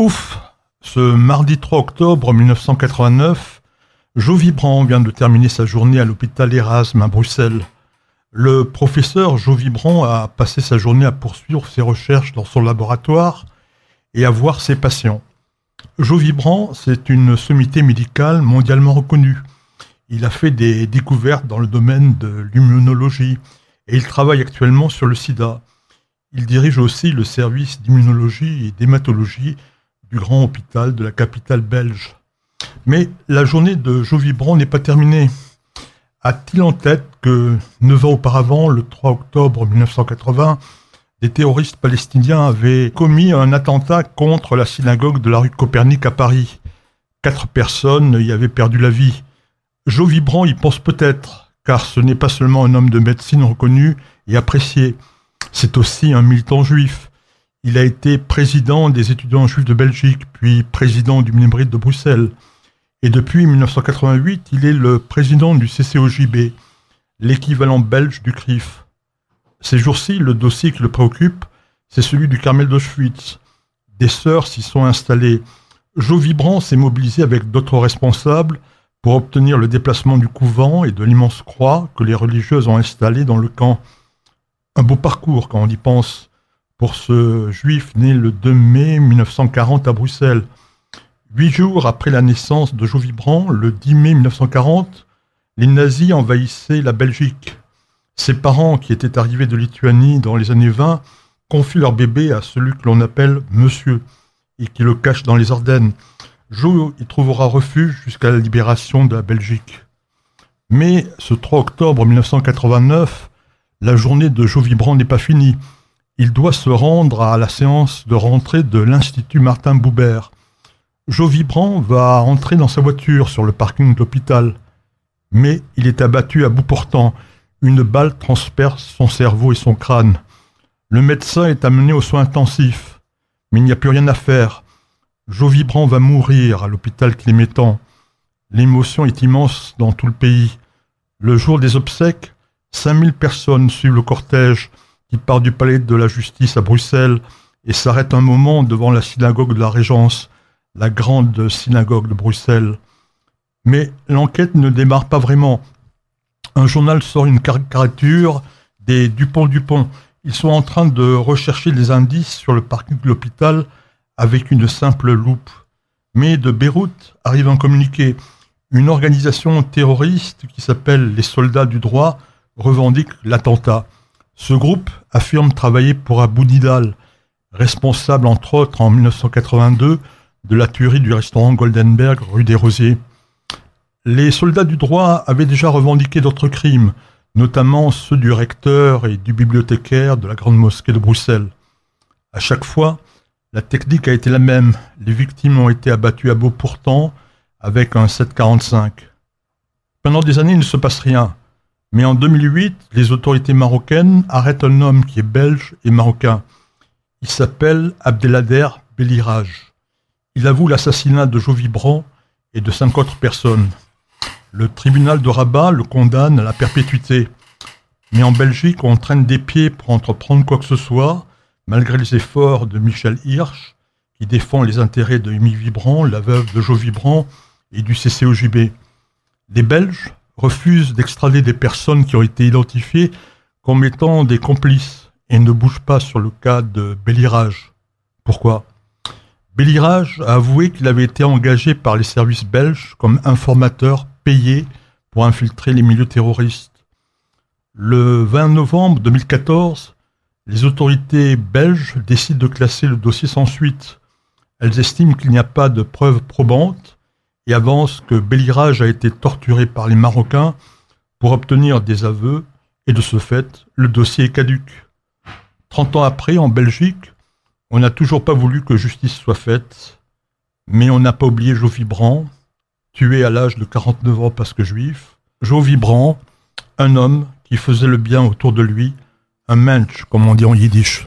Ouf Ce mardi 3 octobre 1989, Jo Vibrant vient de terminer sa journée à l'hôpital Erasme à Bruxelles. Le professeur Jo Vibrant a passé sa journée à poursuivre ses recherches dans son laboratoire et à voir ses patients. Jo Vibrant, c'est une sommité médicale mondialement reconnue. Il a fait des découvertes dans le domaine de l'immunologie et il travaille actuellement sur le sida. Il dirige aussi le service d'immunologie et d'hématologie du grand hôpital de la capitale belge. Mais la journée de Jo Vibrant n'est pas terminée. A-t-il en tête que neuf ans auparavant, le 3 octobre 1980, des terroristes palestiniens avaient commis un attentat contre la synagogue de la rue Copernic à Paris? Quatre personnes y avaient perdu la vie. Jo Vibrant y pense peut-être, car ce n'est pas seulement un homme de médecine reconnu et apprécié, c'est aussi un militant juif. Il a été président des étudiants juifs de Belgique, puis président du Mnébride de Bruxelles. Et depuis 1988, il est le président du CCOJB, l'équivalent belge du CRIF. Ces jours-ci, le dossier qui le préoccupe, c'est celui du Carmel d'Auschwitz. Des sœurs s'y sont installées. Jo Vibrant s'est mobilisé avec d'autres responsables pour obtenir le déplacement du couvent et de l'immense croix que les religieuses ont installée dans le camp. Un beau parcours quand on y pense pour ce juif né le 2 mai 1940 à Bruxelles. Huit jours après la naissance de Jo Vibrant, le 10 mai 1940, les nazis envahissaient la Belgique. Ses parents, qui étaient arrivés de Lituanie dans les années 20, confient leur bébé à celui que l'on appelle Monsieur et qui le cache dans les Ardennes. Jo y trouvera refuge jusqu'à la libération de la Belgique. Mais ce 3 octobre 1989, la journée de Jo Vibrant n'est pas finie. Il doit se rendre à la séance de rentrée de l'Institut Martin Boubert. Jo Vibrant va entrer dans sa voiture sur le parking de l'hôpital. Mais il est abattu à bout portant. Une balle transperce son cerveau et son crâne. Le médecin est amené aux soins intensifs. Mais il n'y a plus rien à faire. Jo Vibrant va mourir à l'hôpital Clémétan. L'émotion est immense dans tout le pays. Le jour des obsèques, 5000 personnes suivent le cortège qui part du palais de la justice à Bruxelles et s'arrête un moment devant la synagogue de la Régence la grande synagogue de Bruxelles. Mais l'enquête ne démarre pas vraiment. Un journal sort une caricature des Dupont-Dupont. Ils sont en train de rechercher des indices sur le parking de l'hôpital avec une simple loupe. Mais de Beyrouth arrive un communiqué. Une organisation terroriste qui s'appelle les Soldats du Droit revendique l'attentat. Ce groupe affirme travailler pour Abu Nidal, responsable entre autres en 1982 de la tuerie du restaurant Goldenberg rue des Rosiers. Les soldats du droit avaient déjà revendiqué d'autres crimes, notamment ceux du recteur et du bibliothécaire de la Grande Mosquée de Bruxelles. À chaque fois, la technique a été la même. Les victimes ont été abattues à beau pourtant avec un 745. Pendant des années, il ne se passe rien. Mais en 2008, les autorités marocaines arrêtent un homme qui est belge et marocain. Il s'appelle Abdelader Belirage. Il avoue l'assassinat de Jo Vibrant et de cinq autres personnes. Le tribunal de Rabat le condamne à la perpétuité. Mais en Belgique, on traîne des pieds pour entreprendre quoi que ce soit, malgré les efforts de Michel Hirsch, qui défend les intérêts de Amy Vibrant, la veuve de Jo Vibrant, et du CCOJB. Les Belges refusent d'extrader des personnes qui ont été identifiées comme étant des complices et ne bougent pas sur le cas de Bélirage. Pourquoi? Bélirage a avoué qu'il avait été engagé par les services belges comme informateur payé pour infiltrer les milieux terroristes. Le 20 novembre 2014, les autorités belges décident de classer le dossier sans suite. Elles estiment qu'il n'y a pas de preuves probantes et avancent que Bélirage a été torturé par les Marocains pour obtenir des aveux et de ce fait, le dossier est caduque. Trente ans après, en Belgique, on n'a toujours pas voulu que justice soit faite, mais on n'a pas oublié Joe Vibrant, tué à l'âge de 49 ans parce que juif. Joe Vibrant, un homme qui faisait le bien autour de lui, un mensch, comme on dit en yiddish.